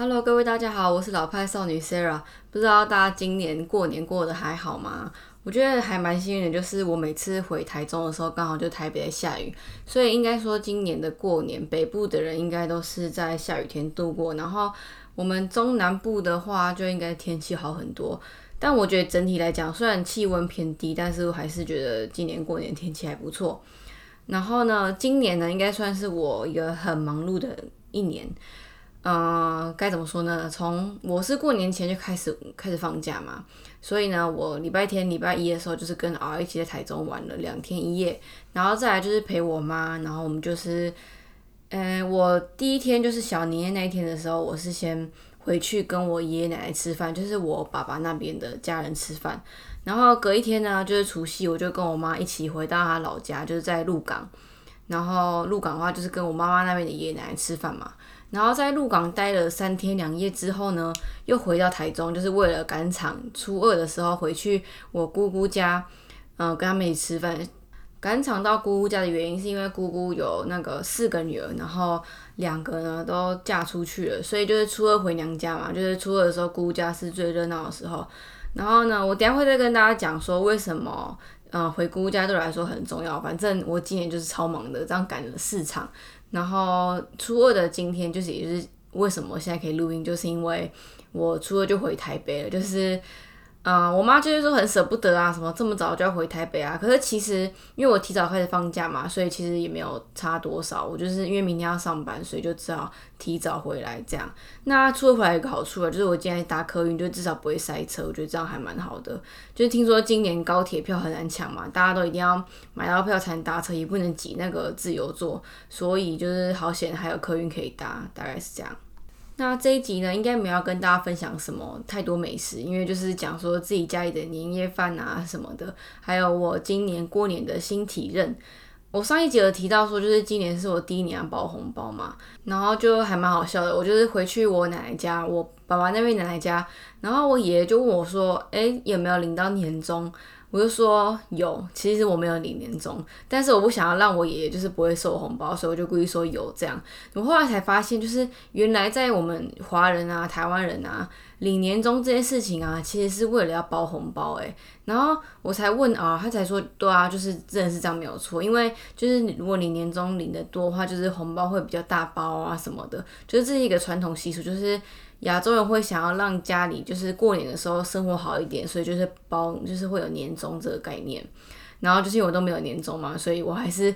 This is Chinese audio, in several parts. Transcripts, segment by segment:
Hello，各位大家好，我是老派少女 Sarah。不知道大家今年过年过得还好吗？我觉得还蛮幸运的，就是我每次回台中的时候，刚好就台北在下雨，所以应该说今年的过年，北部的人应该都是在下雨天度过，然后我们中南部的话，就应该天气好很多。但我觉得整体来讲，虽然气温偏低，但是我还是觉得今年过年天气还不错。然后呢，今年呢，应该算是我一个很忙碌的一年。嗯，该怎么说呢？从我是过年前就开始开始放假嘛，所以呢，我礼拜天、礼拜一的时候就是跟儿一起在台中玩了两天一夜，然后再来就是陪我妈，然后我们就是，嗯，我第一天就是小年夜那一天的时候，我是先回去跟我爷爷奶奶吃饭，就是我爸爸那边的家人吃饭，然后隔一天呢，就是除夕，我就跟我妈一起回到她老家，就是在鹿港，然后鹿港的话就是跟我妈妈那边的爷爷奶奶吃饭嘛。然后在鹿港待了三天两夜之后呢，又回到台中，就是为了赶场初二的时候回去我姑姑家，嗯，跟他们一起吃饭。赶场到姑姑家的原因是因为姑姑有那个四个女儿，然后两个呢都嫁出去了，所以就是初二回娘家嘛，就是初二的时候姑姑家是最热闹的时候。然后呢，我等下会再跟大家讲说为什么，嗯，回姑姑家对我来说很重要。反正我今年就是超忙的，这样赶了四场。然后初二的今天，就是也是为什么现在可以录音，就是因为我初二就回台北了，就是。嗯，我妈就是说很舍不得啊，什么这么早就要回台北啊？可是其实因为我提早开始放假嘛，所以其实也没有差多少。我就是因为明天要上班，所以就只好提早回来这样。那出回来有个好处啊，就是我今天搭客运，就至少不会塞车。我觉得这样还蛮好的。就是听说今年高铁票很难抢嘛，大家都一定要买到票才能搭车，也不能挤那个自由座，所以就是好险还有客运可以搭，大概是这样。那这一集呢，应该没有要跟大家分享什么太多美食，因为就是讲说自己家里的年夜饭啊什么的，还有我今年过年的新体认。我上一集有提到说，就是今年是我第一年包红包嘛，然后就还蛮好笑的。我就是回去我奶奶家，我爸爸那边奶奶家，然后我爷爷就问我说：“哎，有没有领到年终？”我就说有，其实我没有领年终，但是我不想要让我爷爷就是不会收红包，所以我就故意说有这样。我后来才发现，就是原来在我们华人啊、台湾人啊领年终这件事情啊，其实是为了要包红包诶。然后我才问啊，他才说对啊，就是真的是这样没有错，因为就是如果你年终领的多的话，就是红包会比较大包啊什么的，就是这是一个传统习俗，就是。亚洲人会想要让家里就是过年的时候生活好一点，所以就是包就是会有年终这个概念。然后就是因为我都没有年终嘛，所以我还是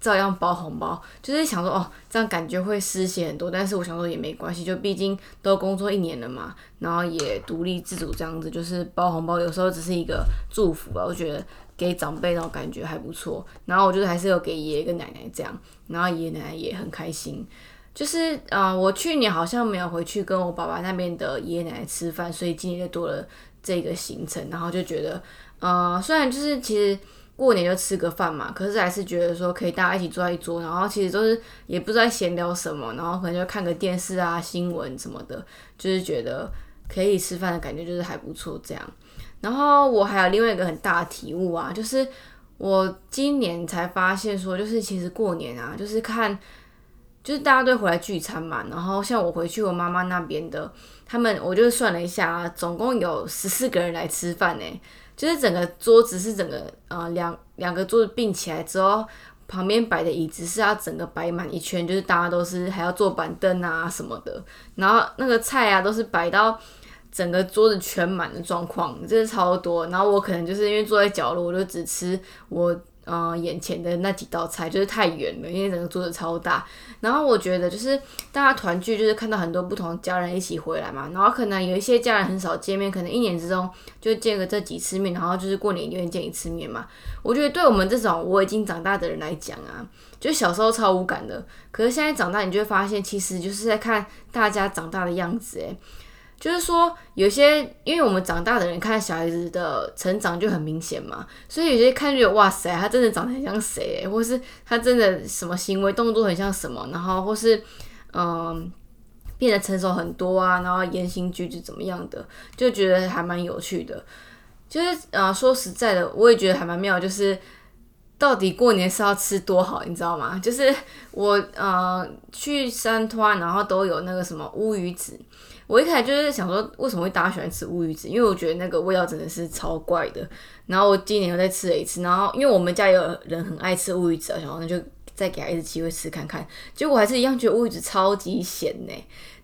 照样包红包，就是想说哦，这样感觉会失血很多。但是我想说也没关系，就毕竟都工作一年了嘛，然后也独立自主这样子，就是包红包有时候只是一个祝福吧。我觉得给长辈那种感觉还不错。然后我就是还是有给爷爷跟奶奶这样，然后爷爷奶奶也很开心。就是啊，我去年好像没有回去跟我爸爸那边的爷爷奶奶吃饭，所以今年就多了这个行程，然后就觉得，呃，虽然就是其实过年就吃个饭嘛，可是还是觉得说可以大家一起坐在一桌，然后其实都是也不知道闲聊什么，然后可能就看个电视啊、新闻什么的，就是觉得可以吃饭的感觉就是还不错这样。然后我还有另外一个很大的体悟啊，就是我今年才发现说，就是其实过年啊，就是看。就是大家都回来聚餐嘛，然后像我回去我妈妈那边的，他们我就算了一下，总共有十四个人来吃饭呢。就是整个桌子是整个呃两两个桌子并起来之后，旁边摆的椅子是要整个摆满一圈，就是大家都是还要坐板凳啊什么的，然后那个菜啊都是摆到整个桌子全满的状况，真是超多。然后我可能就是因为坐在角落，我就只吃我。嗯，眼前的那几道菜就是太远了，因为整个桌子超大。然后我觉得就是大家团聚，就是看到很多不同家人一起回来嘛。然后可能有一些家人很少见面，可能一年之中就见个这几次面，然后就是过年一定见一次面嘛。我觉得对我们这种我已经长大的人来讲啊，就小时候超无感的。可是现在长大，你就会发现，其实就是在看大家长大的样子，诶。就是说，有些因为我们长大的人看小孩子的成长就很明显嘛，所以有些看觉得哇塞，他真的长得很像谁，或是他真的什么行为动作很像什么，然后或是嗯变得成熟很多啊，然后言行举止怎么样的，就觉得还蛮有趣的。就是呃说实在的，我也觉得还蛮妙，就是到底过年是要吃多好，你知道吗？就是我呃去山川，然后都有那个什么乌鱼子。我一开始就是想说，为什么会大家喜欢吃乌鱼子？因为我觉得那个味道真的是超怪的。然后我今年又再吃了一次，然后因为我们家有人很爱吃乌鱼子，然后那就再给他一次机会吃看看。结果还是一样觉得乌鱼子超级咸呢。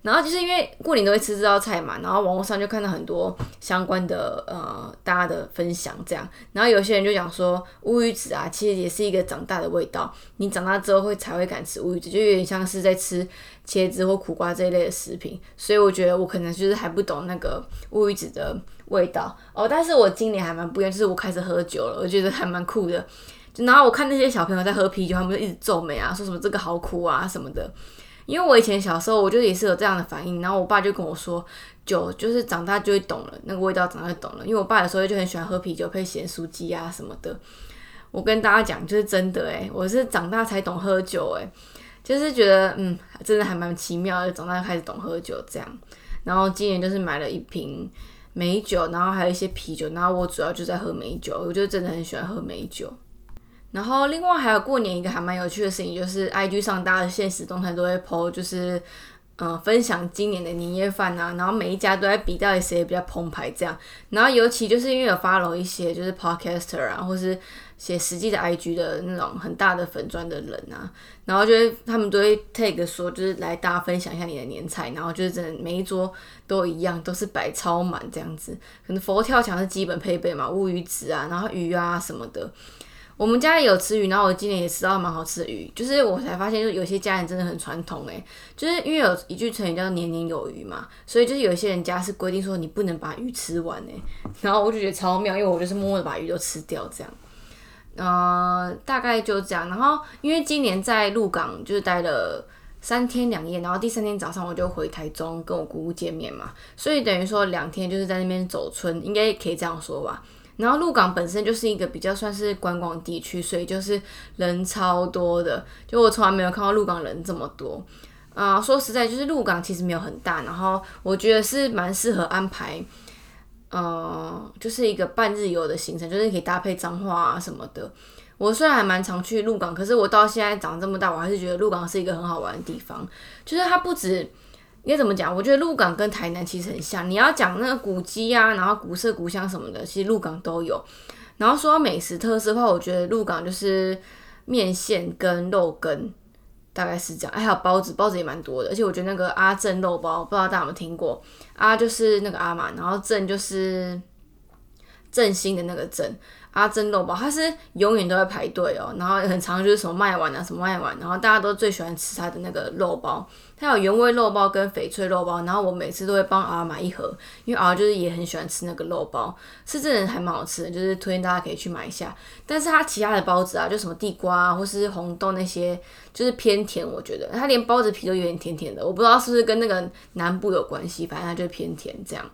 然后就是因为过年都会吃这道菜嘛，然后网络上就看到很多相关的呃大家的分享这样，然后有些人就讲说乌鱼子啊，其实也是一个长大的味道，你长大之后会才会敢吃乌鱼子，就有点像是在吃茄子或苦瓜这一类的食品，所以我觉得我可能就是还不懂那个乌鱼子的味道哦，但是我今年还蛮不一样，就是我开始喝酒了，我觉得还蛮酷的，然后我看那些小朋友在喝啤酒，他们就一直皱眉啊，说什么这个好苦啊什么的。因为我以前小时候，我就也是有这样的反应，然后我爸就跟我说，酒就是长大就会懂了，那个味道长大就懂了。因为我爸有时候就很喜欢喝啤酒配咸酥鸡啊什么的。我跟大家讲，就是真的诶，我是长大才懂喝酒诶，就是觉得嗯，真的还蛮奇妙的，长大开始懂喝酒这样。然后今年就是买了一瓶美酒，然后还有一些啤酒，然后我主要就在喝美酒，我就真的很喜欢喝美酒。然后另外还有过年一个还蛮有趣的事情，就是 I G 上大家的现实动态都会 PO，就是嗯分享今年的年夜饭啊，然后每一家都在比到底谁比较澎湃这样。然后尤其就是因为有 follow 一些就是 podcaster 啊，或是写实际的 I G 的那种很大的粉砖的人啊，然后就会他们都会 take 说就是来大家分享一下你的年菜，然后就是真的每一桌都一样，都是摆超满这样子。可能佛跳墙是基本配备嘛，乌鱼子啊，然后鱼啊什么的。我们家也有吃鱼，然后我今年也吃到蛮好吃的鱼，就是我才发现，就有些家人真的很传统诶，就是因为有一句成语叫年年有余嘛，所以就是有些人家是规定说你不能把鱼吃完诶，然后我就觉得超妙，因为我就是默默的把鱼都吃掉这样，呃，大概就这样，然后因为今年在鹿港就是待了三天两夜，然后第三天早上我就回台中跟我姑姑见面嘛，所以等于说两天就是在那边走村，应该可以这样说吧。然后鹿港本身就是一个比较算是观光地区，所以就是人超多的，就我从来没有看到鹿港人这么多。啊，说实在，就是鹿港其实没有很大，然后我觉得是蛮适合安排，呃，就是一个半日游的行程，就是可以搭配脏话啊什么的。我虽然还蛮常去鹿港，可是我到现在长这么大，我还是觉得鹿港是一个很好玩的地方，就是它不止。应该怎么讲？我觉得鹿港跟台南其实很像。你要讲那个古迹啊，然后古色古香什么的，其实鹿港都有。然后说到美食特色的话，我觉得鹿港就是面线跟肉羹，大概是这样。还有包子，包子也蛮多的。而且我觉得那个阿正肉包，不知道大家有没有听过？阿就是那个阿嘛，然后正就是振兴的那个正。阿珍肉包，它是永远都在排队哦，然后很长就是什么卖完啊，什么卖完，然后大家都最喜欢吃它的那个肉包，它有原味肉包跟翡翠肉包，然后我每次都会帮儿买一盒，因为儿就是也很喜欢吃那个肉包，是真的还蛮好吃的，就是推荐大家可以去买一下。但是它其他的包子啊，就什么地瓜啊或是红豆那些，就是偏甜，我觉得它连包子皮都有点甜甜的，我不知道是不是跟那个南部有关系，反正它就偏甜这样。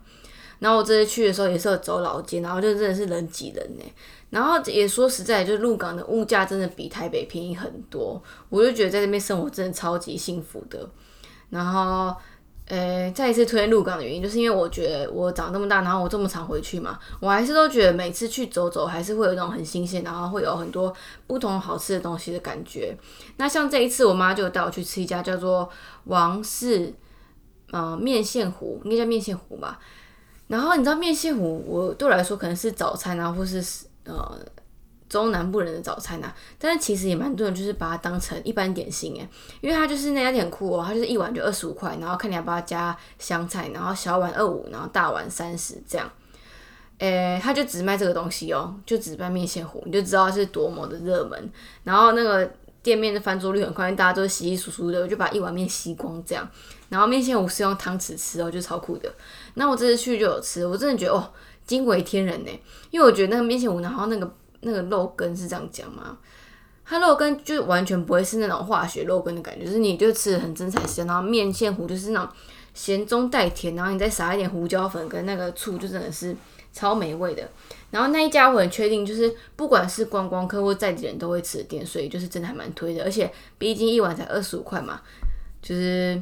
然后我这次去的时候也是有走老街，然后就真的是人挤人呢。然后也说实在，就是鹿港的物价真的比台北便宜很多，我就觉得在这边生活真的超级幸福的。然后，呃，再一次推荐鹿港的原因，就是因为我觉得我长这么大，然后我这么常回去嘛，我还是都觉得每次去走走，还是会有一种很新鲜，然后会有很多不同好吃的东西的感觉。那像这一次，我妈就带我去吃一家叫做王氏，呃，面线糊，应该叫面线糊吧。然后你知道面线糊，我对我来说可能是早餐啊，或是呃中南部人的早餐啊，但是其实也蛮多人就是把它当成一般点心诶，因为它就是那家店很酷哦，它就是一碗就二十五块，然后看你要不要加香菜，然后小碗二五，然后大碗三十这样，诶，它就只卖这个东西哦，就只卖面线糊，你就知道是多么的热门，然后那个店面的翻桌率很快，大家都稀稀疏疏的，我就把一碗面吸光这样。然后面线糊是用汤匙吃哦，就超酷的。那我这次去就有吃，我真的觉得哦，惊为天人呢。因为我觉得那个面线糊，然后那个那个肉羹是这样讲吗？它肉羹就完全不会是那种化学肉羹的感觉，就是你就吃的很真材实料。然后面线糊就是那种咸中带甜，然后你再撒一点胡椒粉跟那个醋，就真的是超美味的。然后那一家我很确定，就是不管是观光客或在地人都会吃的店，所以就是真的还蛮推的。而且毕竟一碗才二十五块嘛，就是。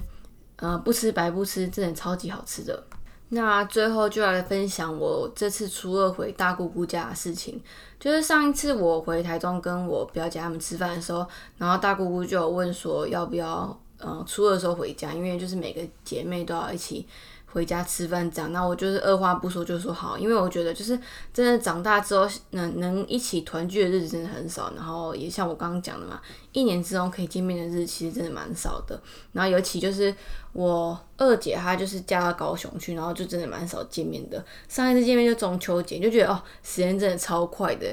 呃，不吃白不吃，真的超级好吃的。那最后就来分享我这次初二回大姑姑家的事情。就是上一次我回台中跟我表姐他们吃饭的时候，然后大姑姑就有问说要不要，嗯，初二的时候回家，因为就是每个姐妹都要一起。回家吃饭这样，那我就是二话不说就说好，因为我觉得就是真的长大之后能能一起团聚的日子真的很少，然后也像我刚刚讲的嘛，一年之中可以见面的日子其实真的蛮少的。然后尤其就是我二姐她就是嫁到高雄去，然后就真的蛮少见面的。上一次见面就中秋节，就觉得哦，时间真的超快的。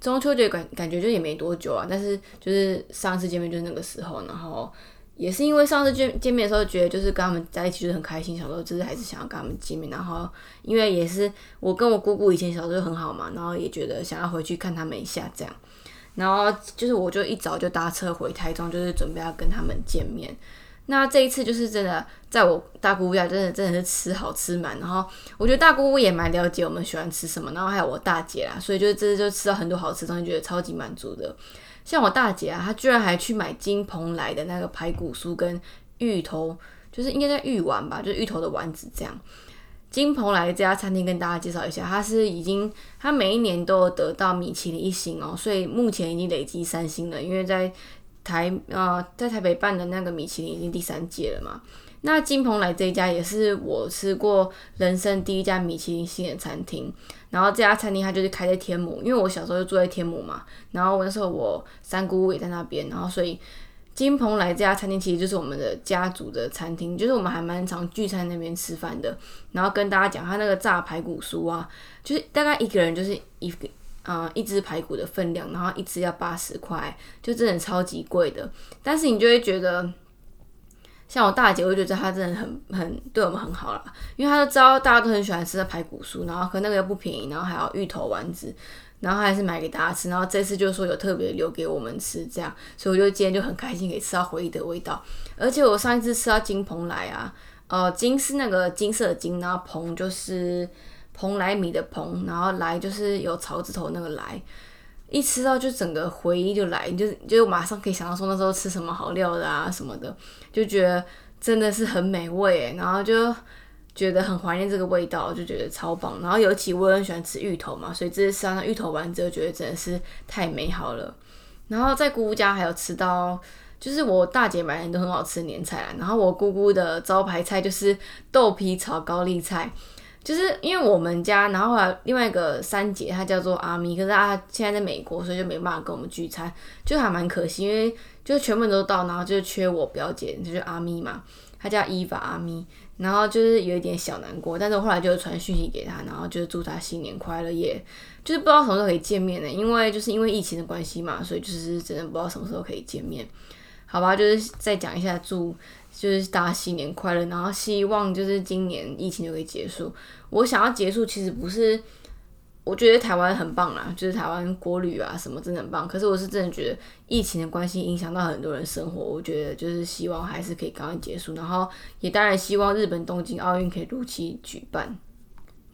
中秋节感感觉就也没多久啊，但是就是上次见面就是那个时候，然后。也是因为上次见见面的时候，觉得就是跟他们在一起就是很开心，小时候就是还是想要跟他们见面。然后因为也是我跟我姑姑以前小时候就很好嘛，然后也觉得想要回去看他们一下这样。然后就是我就一早就搭车回台中，就是准备要跟他们见面。那这一次就是真的在我大姑姑家，真的真的是吃好吃满。然后我觉得大姑姑也蛮了解我们喜欢吃什么，然后还有我大姐啦，所以就是这次就吃到很多好吃东西，觉得超级满足的。像我大姐啊，她居然还去买金鹏来的那个排骨酥跟芋头，就是应该在芋丸吧，就是芋头的丸子这样。金鹏来这家餐厅跟大家介绍一下，它是已经它每一年都有得到米其林一星哦，所以目前已经累积三星了，因为在台呃在台北办的那个米其林已经第三届了嘛。那金鹏来这一家也是我吃过人生第一家米其林星的餐厅，然后这家餐厅它就是开在天母，因为我小时候就住在天母嘛，然后那时候我三姑也在那边，然后所以金鹏来这家餐厅其实就是我们的家族的餐厅，就是我们还蛮常聚餐那边吃饭的。然后跟大家讲，他那个炸排骨酥啊，就是大概一个人就是一个啊一只排骨的分量，然后一只要八十块，就真的超级贵的，但是你就会觉得。像我大姐，我就觉得她真的很很对我们很好啦，因为她都知道大家都很喜欢吃的排骨酥，然后可那个又不便宜，然后还有芋头丸子，然后还是买给大家吃，然后这次就是说有特别留给我们吃，这样，所以我就今天就很开心可以吃到回忆的味道，而且我上一次吃到金蓬莱啊，呃，金是那个金色的金，然后蓬就是蓬莱米的蓬，然后来就是有草字头那个来。一吃到就整个回忆就来，你就就马上可以想到说那时候吃什么好料的啊什么的，就觉得真的是很美味，然后就觉得很怀念这个味道，就觉得超棒。然后尤其我很喜欢吃芋头嘛，所以这次吃到芋头丸子，觉得真的是太美好了。然后在姑姑家还有吃到，就是我大姐买很多很好吃的年菜啊，然后我姑姑的招牌菜就是豆皮炒高丽菜。就是因为我们家，然后后来另外一个三姐，她叫做阿咪，可是她现在在美国，所以就没办法跟我们聚餐，就还蛮可惜，因为就全部都到，然后就缺我表姐，就是阿咪嘛，她叫伊法阿咪，然后就是有一点小难过，但是我后来就传讯息给她，然后就是祝她新年快乐，也就是不知道什么时候可以见面呢，因为就是因为疫情的关系嘛，所以就是真的不知道什么时候可以见面，好吧，就是再讲一下祝。就是大家新年快乐，然后希望就是今年疫情就可以结束。我想要结束，其实不是，我觉得台湾很棒啦，就是台湾国旅啊什么真的很棒。可是我是真的觉得疫情的关系影响到很多人生活，我觉得就是希望还是可以赶快结束。然后也当然希望日本东京奥运可以如期举办。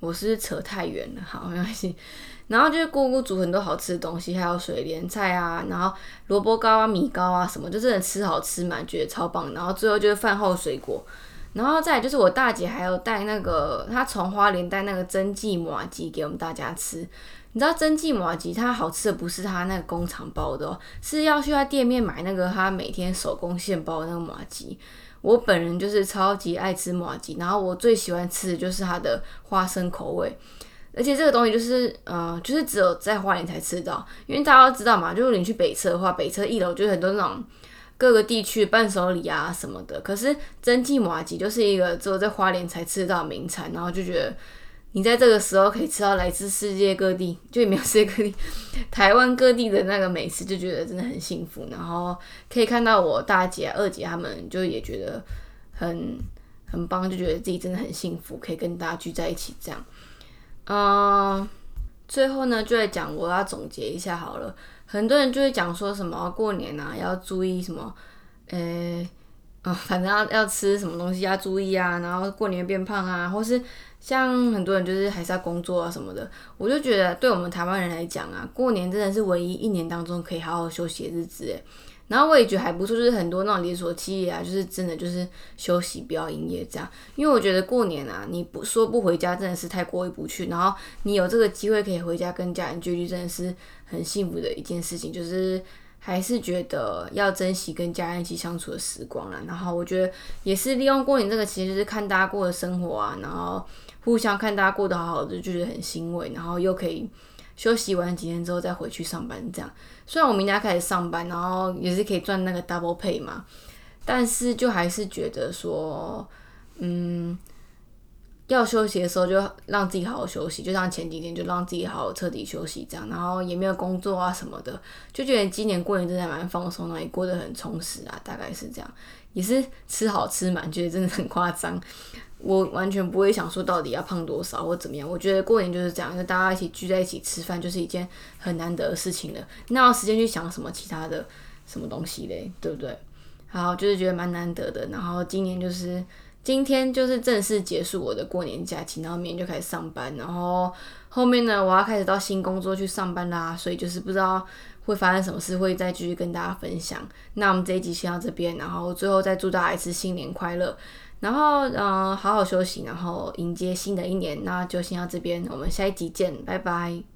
我是扯太远了，好没关系。然后就是姑姑煮很多好吃的东西，还有水莲菜啊，然后萝卜糕啊、米糕啊什么，就真的吃好吃嘛，觉得超棒。然后最后就是饭后水果，然后再就是我大姐还有带那个，她从花莲带那个蒸记麻吉给我们大家吃。你知道蒸记麻吉它好吃的不是它那个工厂包的，哦是要去他店面买那个他每天手工现包的那个麻吉。我本人就是超级爱吃麻吉，然后我最喜欢吃的就是它的花生口味。而且这个东西就是，呃，就是只有在花莲才吃到，因为大家都知道嘛，就是你去北车的话，北车一楼就很多那种各个地区伴手礼啊什么的。可是蒸汽麻吉就是一个只有在花莲才吃得到名产，然后就觉得你在这个时候可以吃到来自世界各地，就也没有世界各地，台湾各地的那个美食，就觉得真的很幸福。然后可以看到我大姐、二姐他们，就也觉得很很棒，就觉得自己真的很幸福，可以跟大家聚在一起这样。嗯，最后呢，就来讲我要总结一下好了。很多人就会讲说什么过年啊要注意什么，呃，啊，反正要要吃什么东西要注意啊，然后过年变胖啊，或是像很多人就是还是要工作啊什么的。我就觉得对我们台湾人来讲啊，过年真的是唯一一年当中可以好好休息的日子。然后我也觉得还不错，就是很多那种连锁企业啊，就是真的就是休息不要营业这样。因为我觉得过年啊，你不说不回家真的是太过意不去。然后你有这个机会可以回家跟家人聚聚，真的是很幸福的一件事情。就是还是觉得要珍惜跟家人一起相处的时光啦。然后我觉得也是利用过年这个期间，就是看大家过的生活啊，然后互相看大家过得好好的，就觉得很欣慰。然后又可以。休息完几天之后再回去上班，这样虽然我明天开始上班，然后也是可以赚那个 double pay 嘛，但是就还是觉得说，嗯，要休息的时候就让自己好好休息，就像前几天就让自己好好彻底休息这样，然后也没有工作啊什么的，就觉得今年过年真的蛮放松的，也过得很充实啊，大概是这样，也是吃好吃满，觉得真的很夸张。我完全不会想说到底要胖多少或怎么样，我觉得过年就是这样，就大家一起聚在一起吃饭，就是一件很难得的事情了。那有时间去想什么其他的什么东西嘞？对不对？好，就是觉得蛮难得的。然后今年就是今天就是正式结束我的过年假期，然后明天就开始上班。然后后面呢，我要开始到新工作去上班啦，所以就是不知道会发生什么事，会再继续跟大家分享。那我们这一集先到这边，然后最后再祝大家一次新年快乐。然后，嗯，好好休息，然后迎接新的一年。那就先到这边，我们下一集见，拜拜。